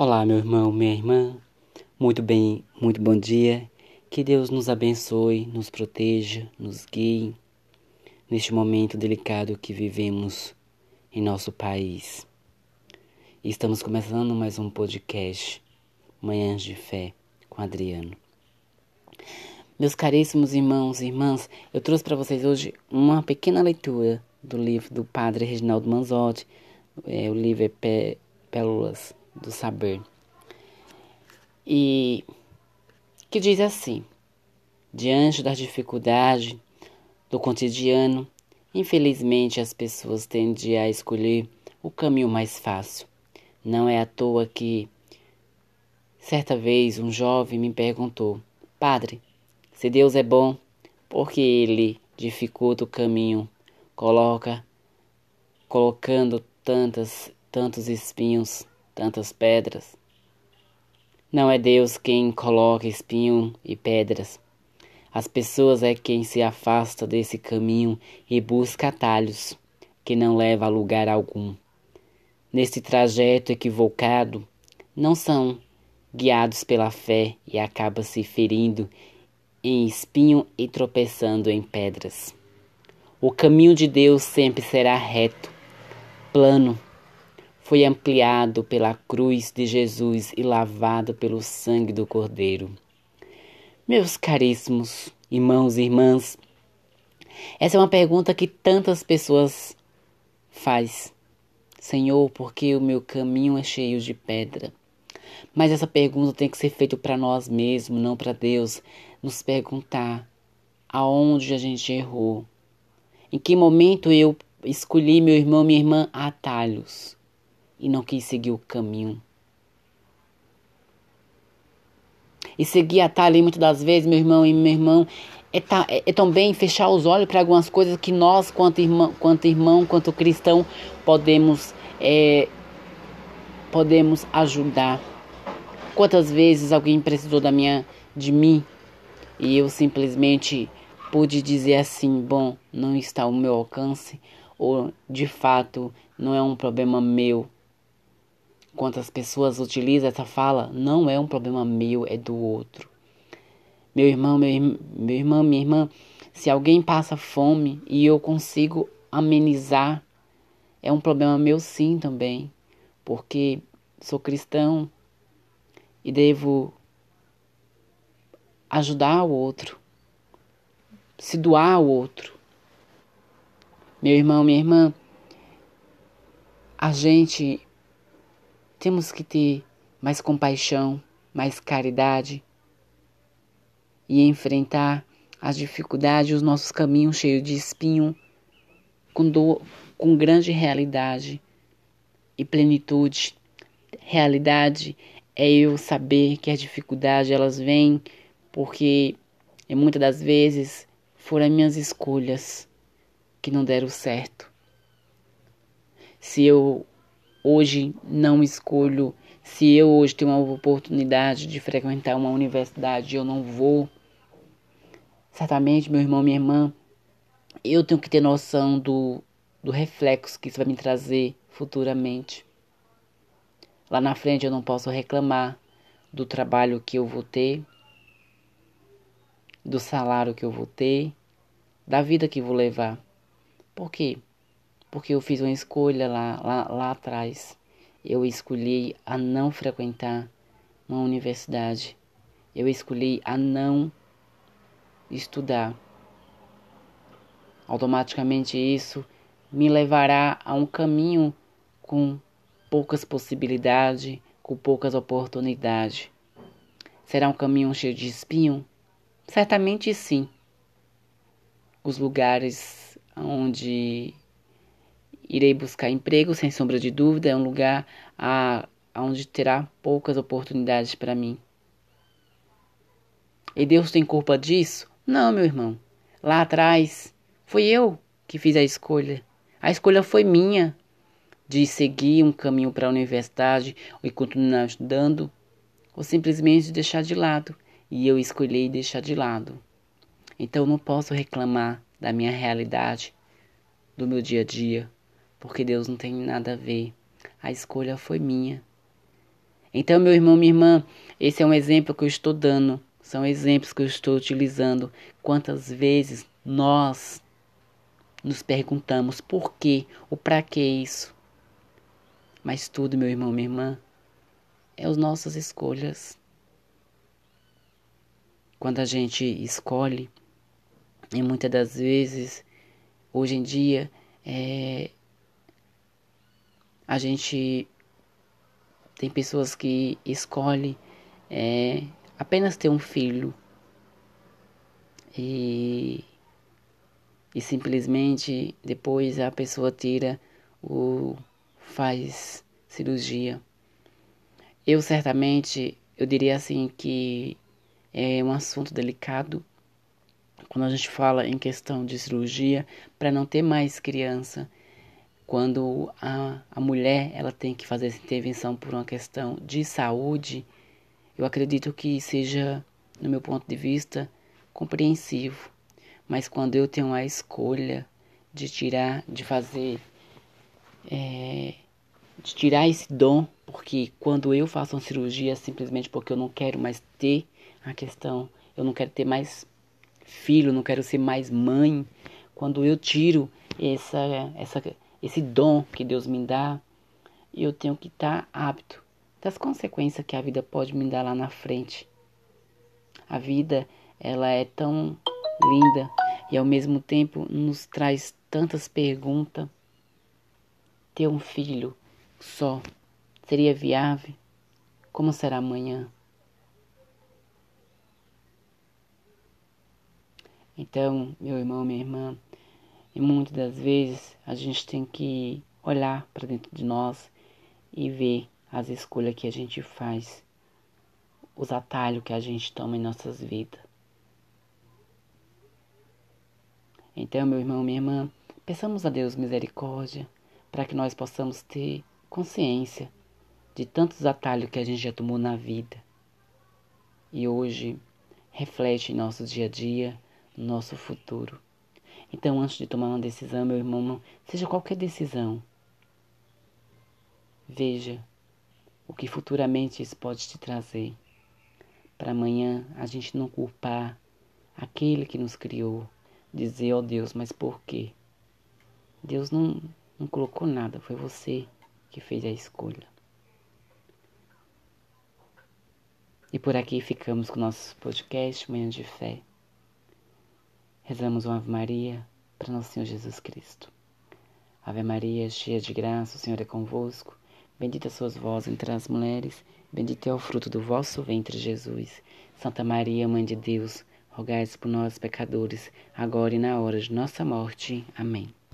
Olá, meu irmão, minha irmã. Muito bem, muito bom dia. Que Deus nos abençoe, nos proteja, nos guie neste momento delicado que vivemos em nosso país. estamos começando mais um podcast, Manhãs de Fé, com Adriano. Meus caríssimos irmãos e irmãs, eu trouxe para vocês hoje uma pequena leitura do livro do Padre Reginaldo Manzotti. É, o livro é Pérolas do saber. E que diz assim: diante da dificuldade do cotidiano, infelizmente as pessoas tendem a escolher o caminho mais fácil. Não é à toa que certa vez um jovem me perguntou: Padre, se Deus é bom, por que ele dificulta o caminho, coloca colocando tantas tantos espinhos tantas pedras. Não é Deus quem coloca espinho e pedras. As pessoas é quem se afasta desse caminho e busca atalhos que não levam a lugar algum. Nesse trajeto equivocado, não são guiados pela fé e acabam se ferindo em espinho e tropeçando em pedras. O caminho de Deus sempre será reto, plano, foi ampliado pela cruz de Jesus e lavado pelo sangue do Cordeiro. Meus caríssimos irmãos e irmãs, essa é uma pergunta que tantas pessoas faz. Senhor, por que o meu caminho é cheio de pedra? Mas essa pergunta tem que ser feita para nós mesmos, não para Deus. Nos perguntar aonde a gente errou. Em que momento eu escolhi meu irmão, minha irmã, atalhos e não quis seguir o caminho. E seguir atalho muitas das vezes, meu irmão e meu irmão, é, tá, é, é também fechar os olhos para algumas coisas que nós, quanto irmão, quanto, irmão, quanto cristão, podemos, é, podemos ajudar. Quantas vezes alguém precisou da minha, de mim e eu simplesmente pude dizer assim: bom, não está ao meu alcance, ou de fato não é um problema meu, Quantas pessoas utilizam essa fala, não é um problema meu, é do outro. Meu irmão, meu, meu irmão, minha irmã, se alguém passa fome e eu consigo amenizar, é um problema meu sim também, porque sou cristão e devo ajudar o outro, se doar ao outro. Meu irmão, minha irmã, a gente temos que ter mais compaixão, mais caridade e enfrentar as dificuldades, os nossos caminhos cheios de espinho, com, do, com grande realidade e plenitude. Realidade é eu saber que as dificuldades elas vêm porque e muitas das vezes foram minhas escolhas que não deram certo. Se eu hoje não escolho. Se eu hoje tenho uma oportunidade de frequentar uma universidade, eu não vou. Certamente, meu irmão, minha irmã, eu tenho que ter noção do, do reflexo que isso vai me trazer futuramente. Lá na frente eu não posso reclamar do trabalho que eu vou ter, do salário que eu vou ter, da vida que vou levar. Por quê? Porque eu fiz uma escolha lá, lá, lá atrás. Eu escolhi a não frequentar uma universidade. Eu escolhi a não estudar. Automaticamente isso me levará a um caminho com poucas possibilidades, com poucas oportunidades. Será um caminho cheio de espinho? Certamente sim. Os lugares onde Irei buscar emprego, sem sombra de dúvida, é um lugar a, onde terá poucas oportunidades para mim. E Deus tem culpa disso? Não, meu irmão. Lá atrás, foi eu que fiz a escolha. A escolha foi minha de seguir um caminho para a universidade e continuar estudando, ou simplesmente deixar de lado. E eu escolhi deixar de lado. Então não posso reclamar da minha realidade, do meu dia a dia porque Deus não tem nada a ver. A escolha foi minha. Então, meu irmão, minha irmã, esse é um exemplo que eu estou dando, são exemplos que eu estou utilizando. Quantas vezes nós nos perguntamos por quê, o para que isso? Mas tudo, meu irmão, minha irmã, é as nossas escolhas. Quando a gente escolhe, e muitas das vezes, hoje em dia, é, a gente tem pessoas que escolhem é, apenas ter um filho e, e simplesmente depois a pessoa tira o faz cirurgia. Eu certamente, eu diria assim que é um assunto delicado quando a gente fala em questão de cirurgia para não ter mais criança. Quando a, a mulher ela tem que fazer essa intervenção por uma questão de saúde, eu acredito que seja, no meu ponto de vista, compreensivo. Mas quando eu tenho a escolha de tirar, de fazer, é, de tirar esse dom porque quando eu faço uma cirurgia, simplesmente porque eu não quero mais ter a questão, eu não quero ter mais filho, não quero ser mais mãe. Quando eu tiro essa, essa, esse dom que Deus me dá, eu tenho que estar apto das consequências que a vida pode me dar lá na frente. A vida, ela é tão linda e ao mesmo tempo nos traz tantas perguntas. Ter um filho só Seria viável? Como será amanhã? Então, meu irmão, minha irmã, e muitas das vezes a gente tem que olhar para dentro de nós e ver as escolhas que a gente faz, os atalhos que a gente toma em nossas vidas. Então, meu irmão, minha irmã, peçamos a Deus misericórdia para que nós possamos ter consciência de tantos atalhos que a gente já tomou na vida. E hoje reflete em nosso dia a dia, no nosso futuro. Então, antes de tomar uma decisão, meu irmão, seja qualquer decisão, veja o que futuramente isso pode te trazer. Para amanhã a gente não culpar aquele que nos criou, dizer, ó oh Deus, mas por quê? Deus não, não colocou nada, foi você que fez a escolha. E por aqui ficamos com o nosso podcast Manhã de Fé. Rezamos uma Ave Maria para nosso Senhor Jesus Cristo. Ave Maria, cheia de graça, o Senhor é convosco. Bendita sois vós entre as mulheres, bendito é o fruto do vosso ventre, Jesus. Santa Maria, Mãe de Deus, rogai por nós, pecadores, agora e na hora de nossa morte. Amém.